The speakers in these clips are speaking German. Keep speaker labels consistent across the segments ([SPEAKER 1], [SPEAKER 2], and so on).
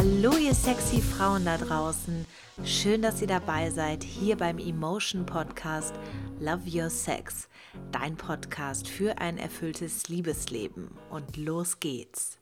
[SPEAKER 1] Hallo ihr sexy Frauen da draußen. Schön, dass ihr dabei seid hier beim Emotion Podcast Love Your Sex. Dein Podcast für ein erfülltes Liebesleben. Und los geht's.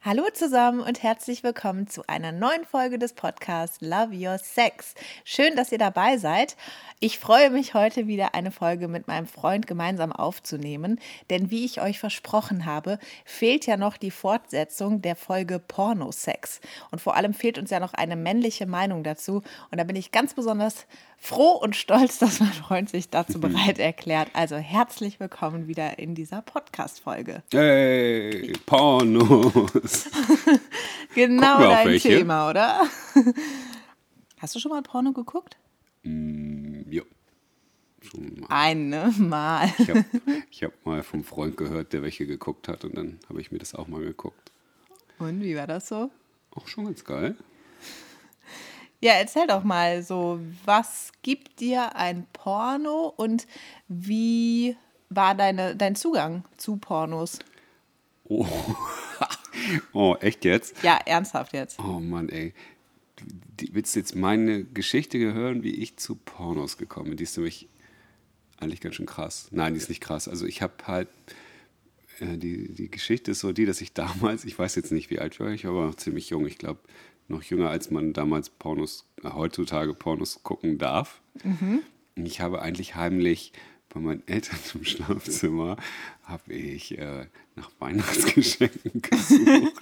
[SPEAKER 1] Hallo zusammen und herzlich willkommen zu einer neuen Folge des Podcasts Love Your Sex. Schön, dass ihr dabei seid. Ich freue mich heute wieder eine Folge mit meinem Freund gemeinsam aufzunehmen, denn wie ich euch versprochen habe, fehlt ja noch die Fortsetzung der Folge Pornosex und vor allem fehlt uns ja noch eine männliche Meinung dazu und da bin ich ganz besonders froh und stolz, dass mein Freund sich dazu bereit erklärt. Also herzlich willkommen wieder in dieser Podcast-Folge.
[SPEAKER 2] Hey, Pornos.
[SPEAKER 1] genau dein welche. Thema, oder? Hast du schon mal Porno geguckt?
[SPEAKER 2] Mm, ja.
[SPEAKER 1] Schon mal. Eine Mal.
[SPEAKER 2] Ich habe hab mal vom Freund gehört, der welche geguckt hat und dann habe ich mir das auch mal geguckt.
[SPEAKER 1] Und wie war das so?
[SPEAKER 2] Auch schon ganz geil.
[SPEAKER 1] Ja, erzähl doch mal so, was gibt dir ein Porno und wie war deine, dein Zugang zu Pornos?
[SPEAKER 2] Oh. oh, echt jetzt?
[SPEAKER 1] Ja, ernsthaft jetzt.
[SPEAKER 2] Oh Mann, ey. Du, willst jetzt meine Geschichte hören, wie ich zu Pornos gekommen bin? Die ist nämlich eigentlich ganz schön krass. Nein, die ist nicht krass. Also ich habe halt, äh, die, die Geschichte ist so die, dass ich damals, ich weiß jetzt nicht, wie alt ich war, ich war aber noch ziemlich jung, ich glaube noch jünger, als man damals Pornos, äh, heutzutage Pornos gucken darf. Mhm. Ich habe eigentlich heimlich bei meinen Eltern im Schlafzimmer habe ich äh, nach Weihnachtsgeschenken gesucht.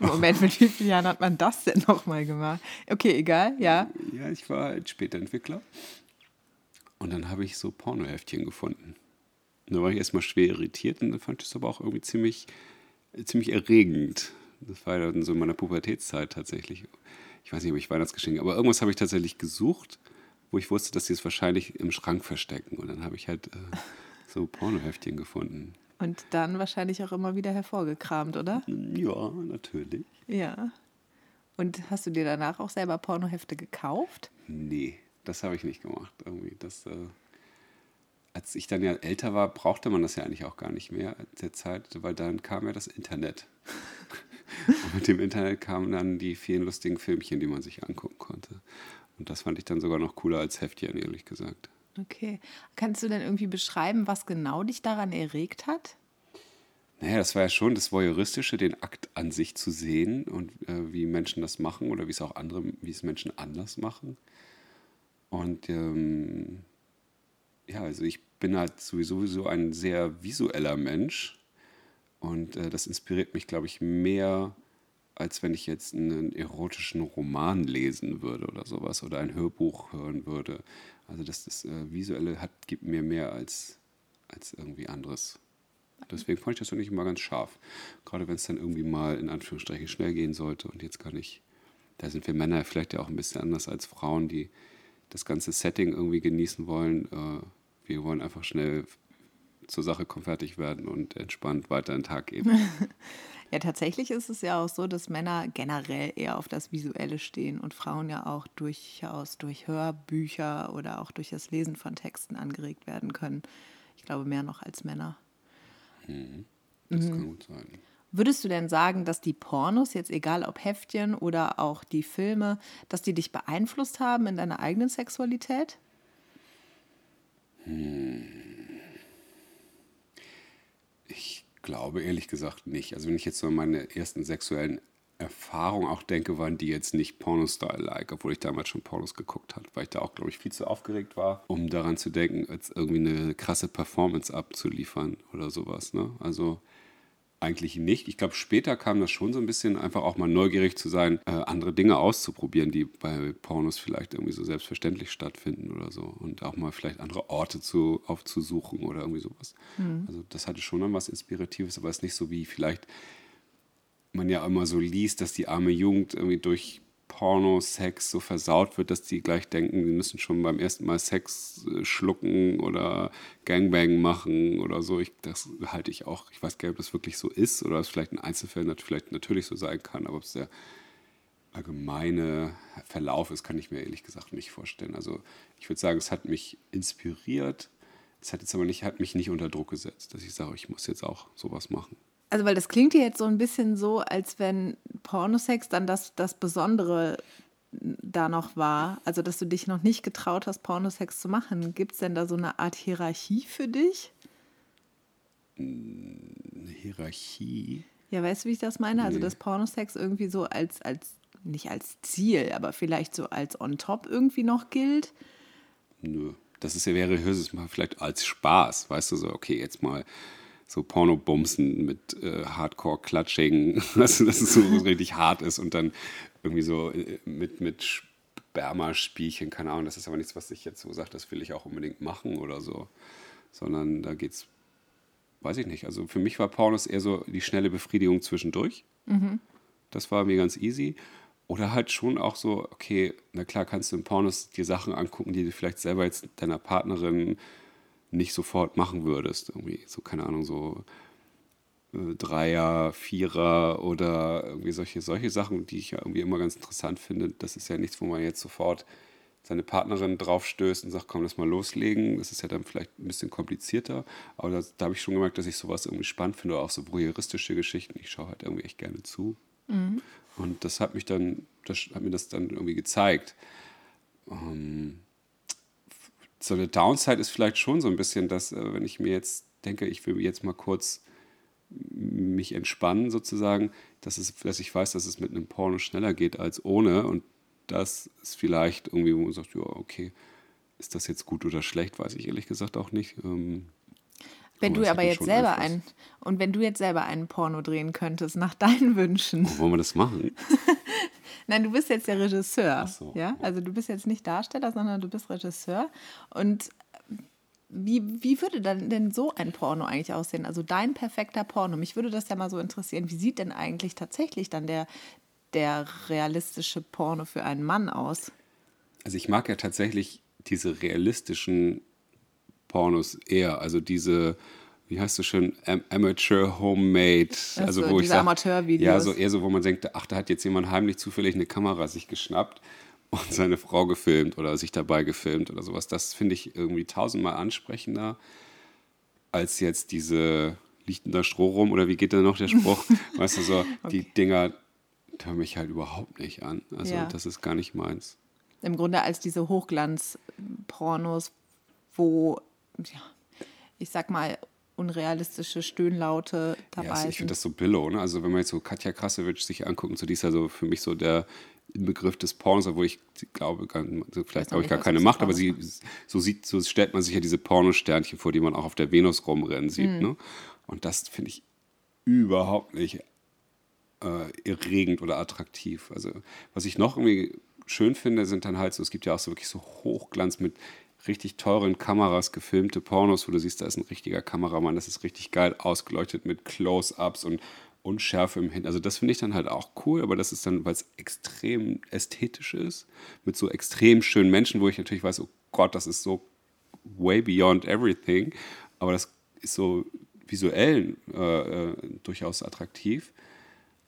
[SPEAKER 1] Moment, mit wie vielen Jahren hat man das denn nochmal gemacht? Okay, egal, ja.
[SPEAKER 2] Ja, ich war halt später Entwickler. Und dann habe ich so Pornoheftchen gefunden. Und da war ich erstmal schwer irritiert und dann fand ich es aber auch irgendwie ziemlich, ziemlich erregend. Das war dann so in meiner Pubertätszeit tatsächlich. Ich weiß nicht, ob ich Weihnachtsgeschenke, aber irgendwas habe ich tatsächlich gesucht, wo ich wusste, dass sie es wahrscheinlich im Schrank verstecken. Und dann habe ich halt äh, so Pornoheftchen gefunden.
[SPEAKER 1] Und dann wahrscheinlich auch immer wieder hervorgekramt, oder?
[SPEAKER 2] Ja, natürlich.
[SPEAKER 1] Ja. Und hast du dir danach auch selber Pornohefte gekauft?
[SPEAKER 2] Nee, das habe ich nicht gemacht. Irgendwie das, äh, als ich dann ja älter war, brauchte man das ja eigentlich auch gar nicht mehr der Zeit, weil dann kam ja das Internet. Und mit dem Internet kamen dann die vielen lustigen Filmchen, die man sich angucken konnte. Und das fand ich dann sogar noch cooler als Heftchen, ehrlich gesagt.
[SPEAKER 1] Okay. Kannst du denn irgendwie beschreiben, was genau dich daran erregt hat?
[SPEAKER 2] Naja, das war ja schon das Voyeuristische, den Akt an sich zu sehen und äh, wie Menschen das machen oder wie es auch andere, wie es Menschen anders machen. Und ähm, ja, also ich bin halt sowieso ein sehr visueller Mensch und äh, das inspiriert mich, glaube ich, mehr, als wenn ich jetzt einen erotischen Roman lesen würde oder sowas oder ein Hörbuch hören würde. Also das, das äh, Visuelle hat, gibt mir mehr als, als irgendwie anderes. Deswegen fand ich das nicht immer ganz scharf. Gerade wenn es dann irgendwie mal in Anführungsstrichen schnell gehen sollte. Und jetzt kann ich, da sind wir Männer vielleicht ja auch ein bisschen anders als Frauen, die das ganze Setting irgendwie genießen wollen. Äh, wir wollen einfach schnell zur Sache kommen, fertig werden und entspannt weiter in den Tag gehen.
[SPEAKER 1] ja, tatsächlich ist es ja auch so, dass Männer generell eher auf das Visuelle stehen und Frauen ja auch durchaus durch Hörbücher oder auch durch das Lesen von Texten angeregt werden können. Ich glaube mehr noch als Männer.
[SPEAKER 2] Mhm. Das mhm. kann gut sein.
[SPEAKER 1] Würdest du denn sagen, dass die Pornos, jetzt egal ob Heftchen oder auch die Filme, dass die dich beeinflusst haben in deiner eigenen Sexualität?
[SPEAKER 2] Hm. Ich glaube ehrlich gesagt nicht. Also wenn ich jetzt so an meine ersten sexuellen Erfahrungen auch denke, waren die jetzt nicht Porno-Style-like, obwohl ich damals schon Pornos geguckt habe, weil ich da auch, glaube ich, viel zu aufgeregt war, um daran zu denken, jetzt irgendwie eine krasse Performance abzuliefern oder sowas. Ne? Also eigentlich nicht. Ich glaube, später kam das schon so ein bisschen einfach auch mal neugierig zu sein, äh, andere Dinge auszuprobieren, die bei Pornos vielleicht irgendwie so selbstverständlich stattfinden oder so. Und auch mal vielleicht andere Orte zu, aufzusuchen oder irgendwie sowas. Mhm. Also das hatte schon dann was Inspiratives, aber es ist nicht so wie vielleicht man ja immer so liest, dass die arme Jugend irgendwie durch Porno, Sex so versaut wird, dass die gleich denken, sie müssen schon beim ersten Mal Sex äh, schlucken oder Gangbang machen oder so. Ich, das halte ich auch. Ich weiß gar nicht, ob das wirklich so ist oder es vielleicht in Einzelfällen vielleicht natürlich so sein kann, aber ob es der allgemeine Verlauf ist, kann ich mir ehrlich gesagt nicht vorstellen. Also ich würde sagen, es hat mich inspiriert. Es hat jetzt aber nicht, hat mich nicht unter Druck gesetzt, dass ich sage, ich muss jetzt auch sowas machen.
[SPEAKER 1] Also, weil das klingt ja jetzt so ein bisschen so, als wenn Pornosex dann das, das Besondere da noch war. Also, dass du dich noch nicht getraut hast, Pornosex zu machen. Gibt es denn da so eine Art Hierarchie für dich?
[SPEAKER 2] Eine Hierarchie?
[SPEAKER 1] Ja, weißt du, wie ich das meine? Also, nee. Also, dass Pornosex irgendwie so als, als, nicht als Ziel, aber vielleicht so als on top irgendwie noch gilt?
[SPEAKER 2] Nö. Das ist ja, wäre höchstens mal vielleicht als Spaß, weißt du, so, okay, jetzt mal so Porno-Bumsen mit äh, Hardcore-Klatsching, dass, dass es so richtig hart ist und dann irgendwie so äh, mit, mit Spermaspielchen, keine Ahnung, das ist aber nichts, was ich jetzt so sage, das will ich auch unbedingt machen oder so, sondern da geht's, weiß ich nicht. Also für mich war Pornos eher so die schnelle Befriedigung zwischendurch. Mhm. Das war mir ganz easy. Oder halt schon auch so, okay, na klar kannst du in Pornos dir Sachen angucken, die du vielleicht selber jetzt deiner Partnerin nicht sofort machen würdest. Irgendwie so, keine Ahnung, so äh, Dreier, Vierer oder irgendwie solche, solche Sachen, die ich ja irgendwie immer ganz interessant finde. Das ist ja nichts, wo man jetzt sofort seine Partnerin draufstößt und sagt, komm, lass mal loslegen. Das ist ja dann vielleicht ein bisschen komplizierter. Aber das, da habe ich schon gemerkt, dass ich sowas irgendwie spannend finde, auch so voyeuristische Geschichten. Ich schaue halt irgendwie echt gerne zu. Mhm. Und das hat mich dann, das hat mir das dann irgendwie gezeigt. Ähm, so eine Downside ist vielleicht schon so ein bisschen, dass, äh, wenn ich mir jetzt denke, ich will jetzt mal kurz mich entspannen sozusagen, dass, es, dass ich weiß, dass es mit einem Porno schneller geht als ohne und das ist vielleicht irgendwie, wo man sagt, ja, okay, ist das jetzt gut oder schlecht, weiß ich ehrlich gesagt auch nicht. Ähm,
[SPEAKER 1] wenn du aber jetzt selber einen und wenn du jetzt selber einen Porno drehen könntest nach deinen Wünschen.
[SPEAKER 2] Wo wollen wir das machen?
[SPEAKER 1] Nein, du bist jetzt der Regisseur. So. Ja? Also du bist jetzt nicht Darsteller, sondern du bist Regisseur. Und wie, wie würde dann denn so ein Porno eigentlich aussehen? Also dein perfekter Porno. Mich würde das ja mal so interessieren. Wie sieht denn eigentlich tatsächlich dann der, der realistische Porno für einen Mann aus?
[SPEAKER 2] Also ich mag ja tatsächlich diese realistischen Pornos eher. Also diese wie heißt es schon, Amateur Homemade.
[SPEAKER 1] Also, also wo ich sag, Amateurvideos.
[SPEAKER 2] Ja, so eher so, wo man denkt, ach, da hat jetzt jemand heimlich zufällig eine Kamera sich geschnappt und seine Frau gefilmt oder sich dabei gefilmt oder sowas. Das finde ich irgendwie tausendmal ansprechender als jetzt diese liegt da Stroh rum oder wie geht da noch der Spruch? weißt du, so okay. die Dinger hören mich halt überhaupt nicht an. Also ja. das ist gar nicht meins.
[SPEAKER 1] Im Grunde als diese Hochglanz-Pornos, wo, ja, ich sag mal, unrealistische Stöhnlaute dabei ja,
[SPEAKER 2] also ich finde das so billow, ne? Also wenn man jetzt so Katja Krasowitsch sich anguckt, so die ist ja so für mich so der Begriff des Pornos, obwohl ich glaube, vielleicht glaube ich gar keine Macht, aber sie so sieht, so stellt man sich ja diese Pornosternchen vor, die man auch auf der Venus rumrennen sieht, mhm. ne? Und das finde ich überhaupt nicht äh, erregend oder attraktiv. Also was ich noch irgendwie schön finde, sind dann halt so, es gibt ja auch so wirklich so Hochglanz mit richtig teuren Kameras gefilmte Pornos, wo du siehst, da ist ein richtiger Kameramann, das ist richtig geil ausgeleuchtet mit Close-ups und Unschärfe im Hin. Also das finde ich dann halt auch cool, aber das ist dann, weil es extrem ästhetisch ist, mit so extrem schönen Menschen, wo ich natürlich weiß, oh Gott, das ist so way beyond everything, aber das ist so visuell äh, äh, durchaus attraktiv.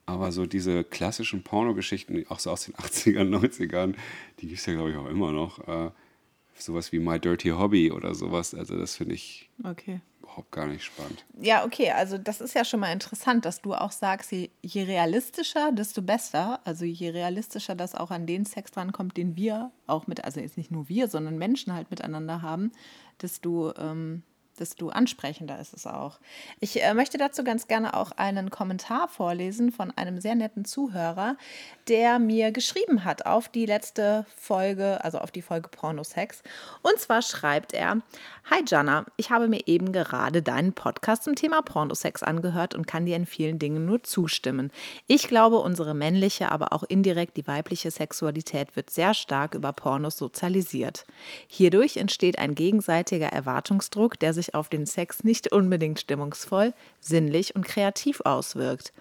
[SPEAKER 2] Aber so diese klassischen Pornogeschichten, auch so aus den 80ern, 90ern, die gibt es ja, glaube ich, auch immer noch. Äh, sowas wie My Dirty Hobby oder sowas. Also das finde ich okay. überhaupt gar nicht spannend.
[SPEAKER 1] Ja, okay, also das ist ja schon mal interessant, dass du auch sagst, je, je realistischer, desto besser. Also je realistischer das auch an den Sex drankommt, den wir auch mit, also jetzt nicht nur wir, sondern Menschen halt miteinander haben, desto ähm, desto ansprechender ist es auch. Ich äh, möchte dazu ganz gerne auch einen Kommentar vorlesen von einem sehr netten Zuhörer, der mir geschrieben hat auf die letzte Folge, also auf die Folge Pornosex. Und zwar schreibt er: Hi Jana, ich habe mir eben gerade deinen Podcast zum Thema Pornosex angehört und kann dir in vielen Dingen nur zustimmen. Ich glaube, unsere männliche, aber auch indirekt die weibliche Sexualität wird sehr stark über Pornos sozialisiert. Hierdurch entsteht ein gegenseitiger Erwartungsdruck, der sich sich auf den Sex nicht unbedingt stimmungsvoll, sinnlich und kreativ auswirkt.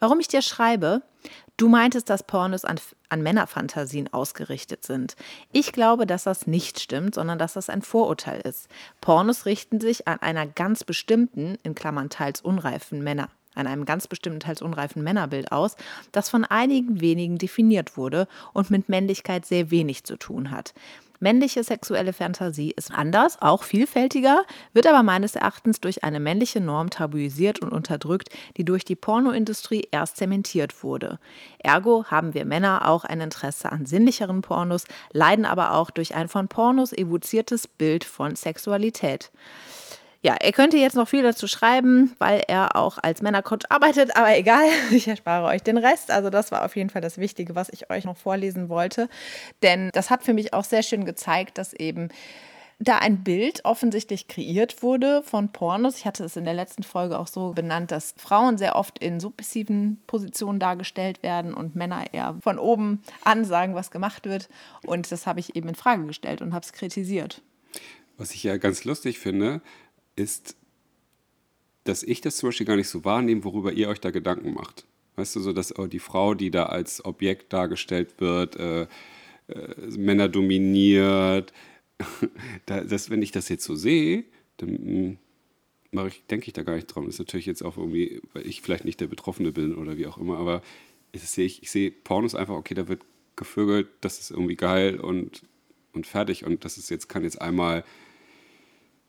[SPEAKER 1] Warum ich dir schreibe? Du meintest, dass Pornos an, an Männerfantasien ausgerichtet sind. Ich glaube, dass das nicht stimmt, sondern dass das ein Vorurteil ist. Pornos richten sich an einer ganz bestimmten, in Klammern teils unreifen Männer an einem ganz bestimmten, teils unreifen Männerbild aus, das von einigen wenigen definiert wurde und mit Männlichkeit sehr wenig zu tun hat. Männliche sexuelle Fantasie ist anders, auch vielfältiger, wird aber meines Erachtens durch eine männliche Norm tabuisiert und unterdrückt, die durch die Pornoindustrie erst zementiert wurde. Ergo haben wir Männer auch ein Interesse an sinnlicheren Pornos, leiden aber auch durch ein von Pornos evoziertes Bild von Sexualität. Ja, er könnte jetzt noch viel dazu schreiben, weil er auch als Männercoach arbeitet, aber egal, ich erspare euch den Rest. Also das war auf jeden Fall das Wichtige, was ich euch noch vorlesen wollte. Denn das hat für mich auch sehr schön gezeigt, dass eben da ein Bild offensichtlich kreiert wurde von Pornos. Ich hatte es in der letzten Folge auch so benannt, dass Frauen sehr oft in submissiven Positionen dargestellt werden und Männer eher von oben ansagen, was gemacht wird. Und das habe ich eben in Frage gestellt und habe es kritisiert.
[SPEAKER 2] Was ich ja ganz lustig finde, ist, dass ich das zum Beispiel gar nicht so wahrnehme, worüber ihr euch da Gedanken macht. Weißt du, so dass oh, die Frau, die da als Objekt dargestellt wird, äh, äh, Männer dominiert, da, dass, wenn ich das jetzt so sehe, dann hm, mache ich, denke ich da gar nicht dran. Das ist natürlich jetzt auch irgendwie, weil ich vielleicht nicht der Betroffene bin oder wie auch immer, aber ich sehe, ich sehe Pornos einfach, okay, da wird gevögelt, das ist irgendwie geil und, und fertig. Und das ist jetzt, kann jetzt einmal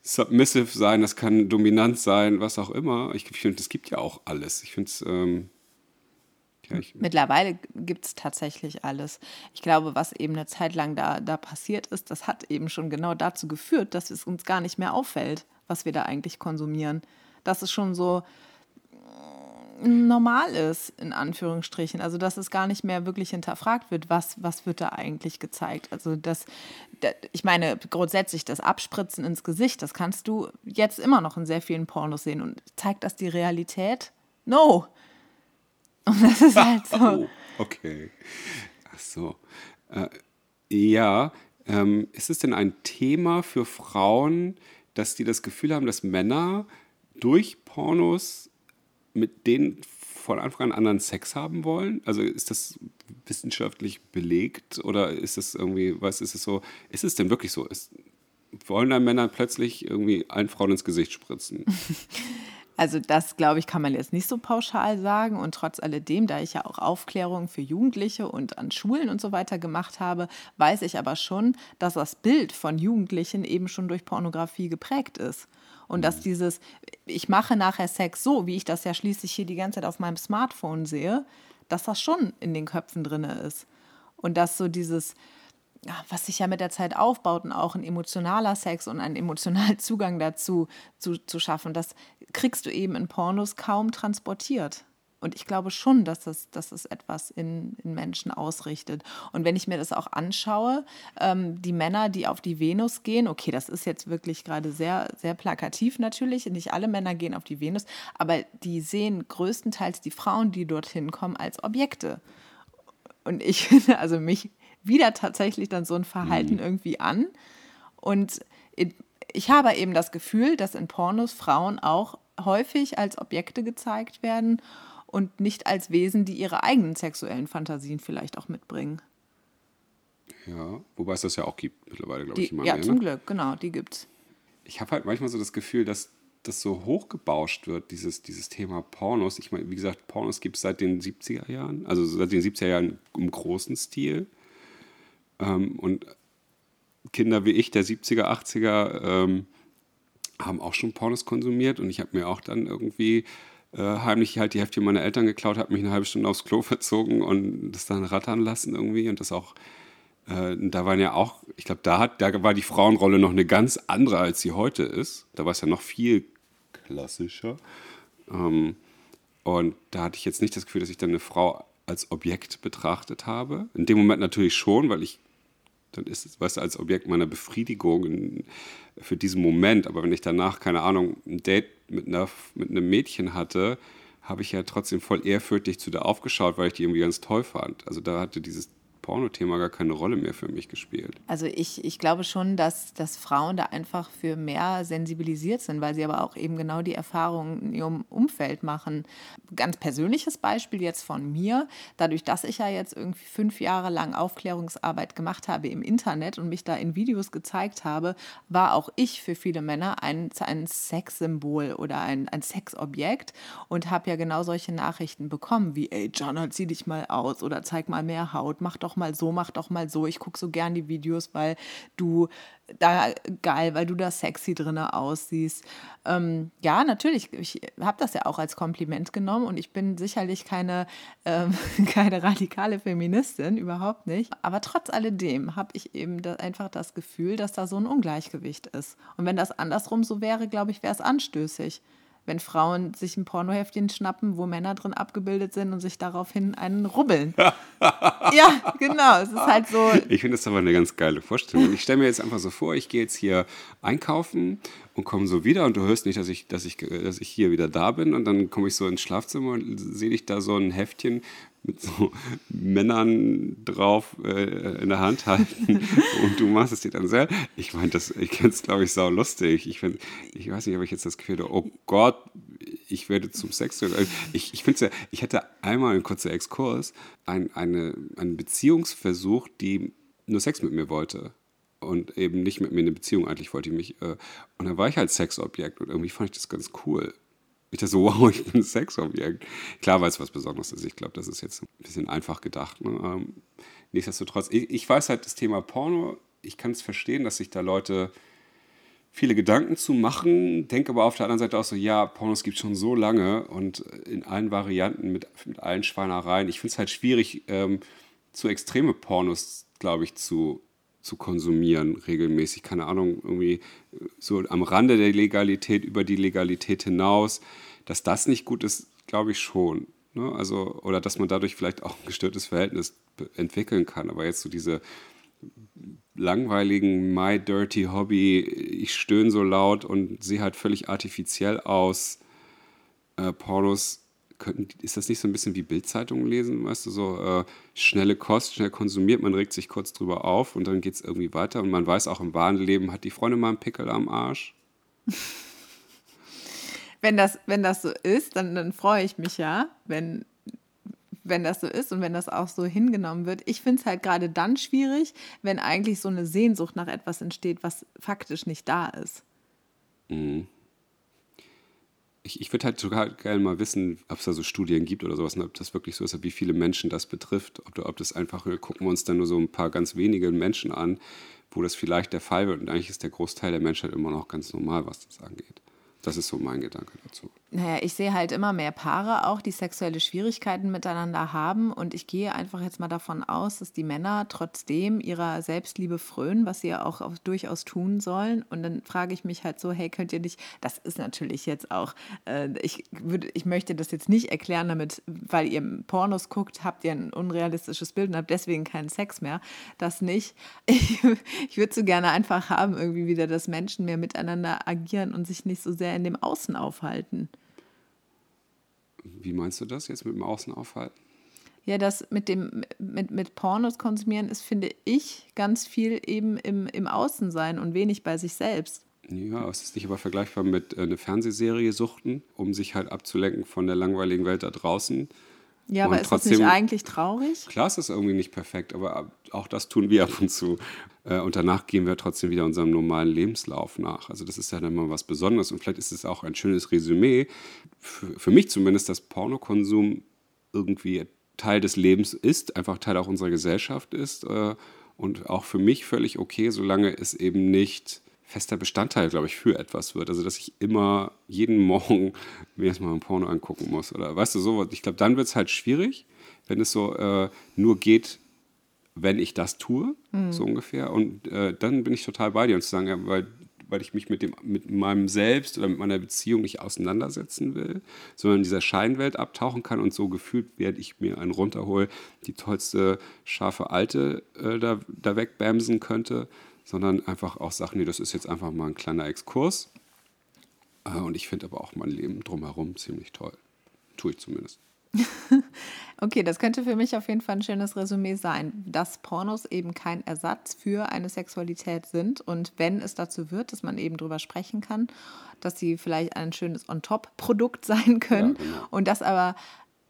[SPEAKER 2] submissive sein, das kann dominant sein, was auch immer. Ich, ich finde, es gibt ja auch alles. Ich finde es. Ähm,
[SPEAKER 1] ja, Mittlerweile gibt es tatsächlich alles. Ich glaube, was eben eine Zeit lang da, da passiert ist, das hat eben schon genau dazu geführt, dass es uns gar nicht mehr auffällt, was wir da eigentlich konsumieren. Das ist schon so, normal ist, in Anführungsstrichen. Also, dass es gar nicht mehr wirklich hinterfragt wird, was, was wird da eigentlich gezeigt. Also, das, ich meine, grundsätzlich das Abspritzen ins Gesicht, das kannst du jetzt immer noch in sehr vielen Pornos sehen. Und zeigt das die Realität? No. Und das ist halt so. Oh,
[SPEAKER 2] okay. Ach so. Äh, ja, ähm, ist es denn ein Thema für Frauen, dass die das Gefühl haben, dass Männer durch Pornos mit denen von Anfang an anderen Sex haben wollen? Also ist das wissenschaftlich belegt oder ist es irgendwie, was ist es so, ist es denn wirklich so? Ist, wollen da Männer plötzlich irgendwie allen Frauen ins Gesicht spritzen?
[SPEAKER 1] Also das, glaube ich, kann man jetzt nicht so pauschal sagen. Und trotz alledem, da ich ja auch Aufklärung für Jugendliche und an Schulen und so weiter gemacht habe, weiß ich aber schon, dass das Bild von Jugendlichen eben schon durch Pornografie geprägt ist. Und dass dieses, ich mache nachher Sex so, wie ich das ja schließlich hier die ganze Zeit auf meinem Smartphone sehe, dass das schon in den Köpfen drin ist. Und dass so dieses, was sich ja mit der Zeit aufbaut und auch ein emotionaler Sex und einen emotionalen Zugang dazu zu, zu schaffen, das kriegst du eben in Pornos kaum transportiert. Und ich glaube schon, dass das, dass das etwas in, in Menschen ausrichtet. Und wenn ich mir das auch anschaue, ähm, die Männer, die auf die Venus gehen, okay, das ist jetzt wirklich gerade sehr, sehr plakativ natürlich. Nicht alle Männer gehen auf die Venus, aber die sehen größtenteils die Frauen, die dorthin kommen, als Objekte. Und ich finde also mich wieder tatsächlich dann so ein Verhalten mhm. irgendwie an. Und ich habe eben das Gefühl, dass in Pornos Frauen auch häufig als Objekte gezeigt werden und nicht als Wesen, die ihre eigenen sexuellen Fantasien vielleicht auch mitbringen.
[SPEAKER 2] Ja, wobei es das ja auch gibt mittlerweile, glaube ich. Immer
[SPEAKER 1] ja, mehr, zum ne? Glück, genau, die gibt's.
[SPEAKER 2] Ich habe halt manchmal so das Gefühl, dass das so hochgebauscht wird, dieses, dieses Thema Pornos. Ich meine, wie gesagt, Pornos gibt es seit den 70er Jahren, also seit den 70er Jahren im großen Stil. Ähm, und Kinder wie ich, der 70er, 80er, ähm, haben auch schon Pornos konsumiert und ich habe mir auch dann irgendwie äh, heimlich halt die Hälfte meiner Eltern geklaut, habe mich eine halbe Stunde aufs Klo verzogen und das dann rattern lassen irgendwie und das auch, äh, da waren ja auch, ich glaube, da, da war die Frauenrolle noch eine ganz andere, als sie heute ist. Da war es ja noch viel klassischer. Ähm, und da hatte ich jetzt nicht das Gefühl, dass ich dann eine Frau als Objekt betrachtet habe. In dem Moment natürlich schon, weil ich dann ist es, weißt du, als Objekt meiner Befriedigung für diesen Moment. Aber wenn ich danach, keine Ahnung, ein Date mit, einer, mit einem Mädchen hatte, habe ich ja trotzdem voll ehrfürchtig zu der aufgeschaut, weil ich die irgendwie ganz toll fand. Also da hatte dieses Porno-Thema gar keine Rolle mehr für mich gespielt.
[SPEAKER 1] Also ich, ich glaube schon, dass, dass Frauen da einfach für mehr sensibilisiert sind, weil sie aber auch eben genau die Erfahrungen in ihrem Umfeld machen. Ganz persönliches Beispiel jetzt von mir, dadurch, dass ich ja jetzt irgendwie fünf Jahre lang Aufklärungsarbeit gemacht habe im Internet und mich da in Videos gezeigt habe, war auch ich für viele Männer ein, ein Sexsymbol oder ein, ein Sexobjekt und habe ja genau solche Nachrichten bekommen wie, ey, Jana, zieh dich mal aus oder zeig mal mehr Haut, mach doch mal so, mach doch mal so. Ich gucke so gern die Videos, weil du da geil, weil du da sexy drin aussiehst. Ähm, ja, natürlich, ich habe das ja auch als Kompliment genommen und ich bin sicherlich keine, ähm, keine radikale Feministin, überhaupt nicht. Aber trotz alledem habe ich eben da einfach das Gefühl, dass da so ein Ungleichgewicht ist. Und wenn das andersrum so wäre, glaube ich, wäre es anstößig wenn Frauen sich ein Pornoheftchen schnappen, wo Männer drin abgebildet sind und sich daraufhin einen rubbeln. ja, genau. Es ist halt so.
[SPEAKER 2] Ich finde das aber eine ganz geile Vorstellung. Ich stelle mir jetzt einfach so vor, ich gehe jetzt hier einkaufen und komme so wieder und du hörst nicht, dass ich, dass ich, dass ich hier wieder da bin und dann komme ich so ins Schlafzimmer und sehe ich da so ein Heftchen mit so Männern drauf äh, in der Hand halten und du machst es dir dann selber. Ich meine, das, ich finde es, glaube ich, sau lustig. Ich, find, ich weiß nicht, ob ich jetzt das Gefühl habe, oh Gott, ich werde zum Sex. Ich, ich finde ja, ich hatte einmal einen kurzen Exkurs, ein, eine, einen Beziehungsversuch, die nur Sex mit mir wollte und eben nicht mit mir eine Beziehung eigentlich wollte ich mich. Äh, und dann war ich halt Sexobjekt und irgendwie fand ich das ganz cool. Ich dachte so, wow, ich bin ein Sexobjekt. Klar, weil es was Besonderes ist. Ich glaube, das ist jetzt ein bisschen einfach gedacht. Ne? Ähm, nichtsdestotrotz, ich, ich weiß halt das Thema Porno, ich kann es verstehen, dass sich da Leute viele Gedanken zu machen, denke aber auf der anderen Seite auch so, ja, Pornos gibt es schon so lange und in allen Varianten mit, mit allen Schweinereien. Ich finde es halt schwierig, ähm, zu extreme Pornos, glaube ich, zu zu konsumieren regelmäßig. Keine Ahnung, irgendwie so am Rande der Legalität, über die Legalität hinaus. Dass das nicht gut ist, glaube ich schon. Ne? Also, oder dass man dadurch vielleicht auch ein gestörtes Verhältnis entwickeln kann. Aber jetzt so diese langweiligen My Dirty Hobby, ich stöhne so laut und sehe halt völlig artifiziell aus, äh, Pornos könnten, ist das nicht so ein bisschen wie Bildzeitungen lesen, weißt du, so äh, schnelle Kost, schnell konsumiert, man regt sich kurz drüber auf und dann geht es irgendwie weiter und man weiß auch im wahren Leben, hat die Freundin mal einen Pickel am Arsch?
[SPEAKER 1] wenn, das, wenn das so ist, dann, dann freue ich mich ja, wenn, wenn das so ist und wenn das auch so hingenommen wird. Ich finde es halt gerade dann schwierig, wenn eigentlich so eine Sehnsucht nach etwas entsteht, was faktisch nicht da ist.
[SPEAKER 2] Mhm ich, ich würde halt sogar gerne mal wissen, ob es da so Studien gibt oder sowas, und ob das wirklich so ist, wie viele Menschen das betrifft. Ob, ob das einfach, gucken wir uns dann nur so ein paar ganz wenige Menschen an, wo das vielleicht der Fall wird. Und eigentlich ist der Großteil der Menschheit immer noch ganz normal, was das angeht. Das ist so mein Gedanke dazu.
[SPEAKER 1] Naja, ich sehe halt immer mehr Paare auch, die sexuelle Schwierigkeiten miteinander haben. Und ich gehe einfach jetzt mal davon aus, dass die Männer trotzdem ihrer Selbstliebe frönen, was sie ja auch durchaus tun sollen. Und dann frage ich mich halt so, hey, könnt ihr nicht, das ist natürlich jetzt auch, äh, ich, würde, ich möchte das jetzt nicht erklären, damit, weil ihr Pornos guckt, habt ihr ein unrealistisches Bild und habt deswegen keinen Sex mehr. Das nicht. Ich, ich würde so gerne einfach haben, irgendwie wieder, dass Menschen mehr miteinander agieren und sich nicht so sehr in dem Außen aufhalten.
[SPEAKER 2] Wie meinst du das jetzt mit dem Außenaufhalten?
[SPEAKER 1] Ja, das mit dem mit, mit Pornos konsumieren ist, finde ich, ganz viel eben im, im Außen sein und wenig bei sich selbst.
[SPEAKER 2] Ja, es ist nicht aber vergleichbar mit äh, einer Fernsehserie suchten, um sich halt abzulenken von der langweiligen Welt da draußen.
[SPEAKER 1] Ja, aber ist trotzdem, das nicht eigentlich traurig?
[SPEAKER 2] Klar ist das irgendwie nicht perfekt, aber auch das tun wir ab und zu. Äh, und danach gehen wir trotzdem wieder unserem normalen Lebenslauf nach. Also das ist ja dann mal was Besonderes und vielleicht ist es auch ein schönes Resümee, für, für mich zumindest, dass Pornokonsum irgendwie Teil des Lebens ist, einfach Teil auch unserer Gesellschaft ist äh, und auch für mich völlig okay, solange es eben nicht fester Bestandteil, glaube ich, für etwas wird. Also, dass ich immer jeden Morgen mir erstmal ein Porno angucken muss. Oder weißt du, so, ich glaube, dann wird es halt schwierig, wenn es so äh, nur geht, wenn ich das tue, mhm. so ungefähr. Und äh, dann bin ich total bei dir und zu sagen, ja, weil, weil ich mich mit, dem, mit meinem Selbst oder mit meiner Beziehung nicht auseinandersetzen will, sondern in dieser Scheinwelt abtauchen kann und so gefühlt, während ich mir einen runterhole, die tollste scharfe Alte äh, da, da wegbämsen könnte sondern einfach auch Sachen, nee, das ist jetzt einfach mal ein kleiner Exkurs. Äh, und ich finde aber auch mein Leben drumherum ziemlich toll. Tue ich zumindest.
[SPEAKER 1] okay, das könnte für mich auf jeden Fall ein schönes Resümee sein, dass Pornos eben kein Ersatz für eine Sexualität sind und wenn es dazu wird, dass man eben drüber sprechen kann, dass sie vielleicht ein schönes On-Top-Produkt sein können ja, genau. und dass aber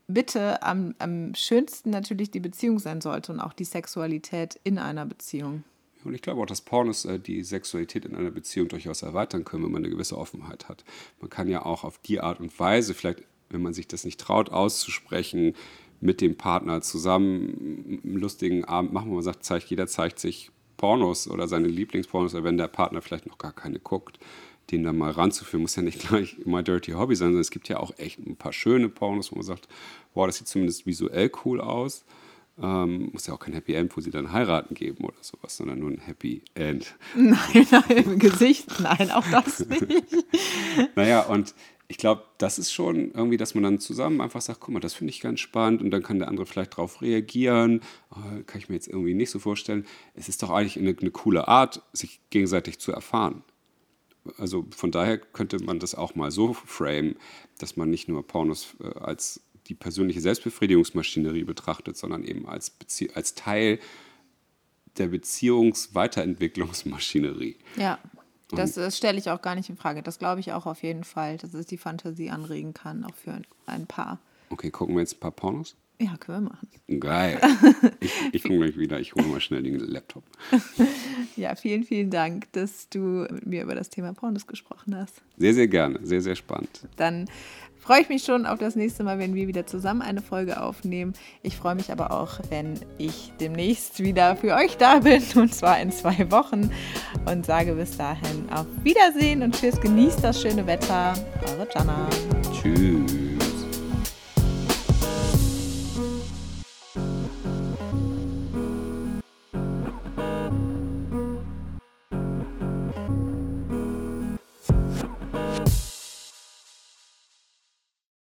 [SPEAKER 1] bitte am, am schönsten natürlich die Beziehung sein sollte und auch die Sexualität in einer Beziehung.
[SPEAKER 2] Und ich glaube auch, dass Pornos äh, die Sexualität in einer Beziehung durchaus erweitern können, wenn man eine gewisse Offenheit hat. Man kann ja auch auf die Art und Weise, vielleicht, wenn man sich das nicht traut auszusprechen, mit dem Partner zusammen einen lustigen Abend machen, wo man sagt, zeigt, jeder zeigt sich Pornos oder seine Lieblingspornos, oder wenn der Partner vielleicht noch gar keine guckt, den dann mal ranzuführen, muss ja nicht gleich My Dirty Hobby sein, sondern es gibt ja auch echt ein paar schöne Pornos, wo man sagt, wow, das sieht zumindest visuell cool aus. Ähm, muss ja auch kein Happy End, wo sie dann heiraten geben oder sowas, sondern nur ein Happy End.
[SPEAKER 1] Nein, nein, im Gesicht, nein, auch das nicht.
[SPEAKER 2] naja, und ich glaube, das ist schon irgendwie, dass man dann zusammen einfach sagt, guck mal, das finde ich ganz spannend und dann kann der andere vielleicht darauf reagieren. Oh, kann ich mir jetzt irgendwie nicht so vorstellen. Es ist doch eigentlich eine, eine coole Art, sich gegenseitig zu erfahren. Also von daher könnte man das auch mal so framen, dass man nicht nur Pornos äh, als die persönliche Selbstbefriedigungsmaschinerie betrachtet, sondern eben als, Bezie als Teil der Beziehungsweiterentwicklungsmaschinerie.
[SPEAKER 1] Ja. Das, das stelle ich auch gar nicht in Frage. Das glaube ich auch auf jeden Fall, dass es die Fantasie anregen kann, auch für ein Paar.
[SPEAKER 2] Okay, gucken wir jetzt ein paar Pornos?
[SPEAKER 1] Ja, können wir machen.
[SPEAKER 2] Geil. Ich, ich komme gleich wieder. Ich hole mal schnell den Laptop.
[SPEAKER 1] Ja, vielen, vielen Dank, dass du mit mir über das Thema Pornos gesprochen hast.
[SPEAKER 2] Sehr, sehr gerne. Sehr, sehr spannend.
[SPEAKER 1] Dann freue ich mich schon auf das nächste Mal, wenn wir wieder zusammen eine Folge aufnehmen. Ich freue mich aber auch, wenn ich demnächst wieder für euch da bin, und zwar in zwei Wochen. Und sage bis dahin auf Wiedersehen und tschüss, genießt das schöne Wetter. Eure Jana.
[SPEAKER 2] Tschüss.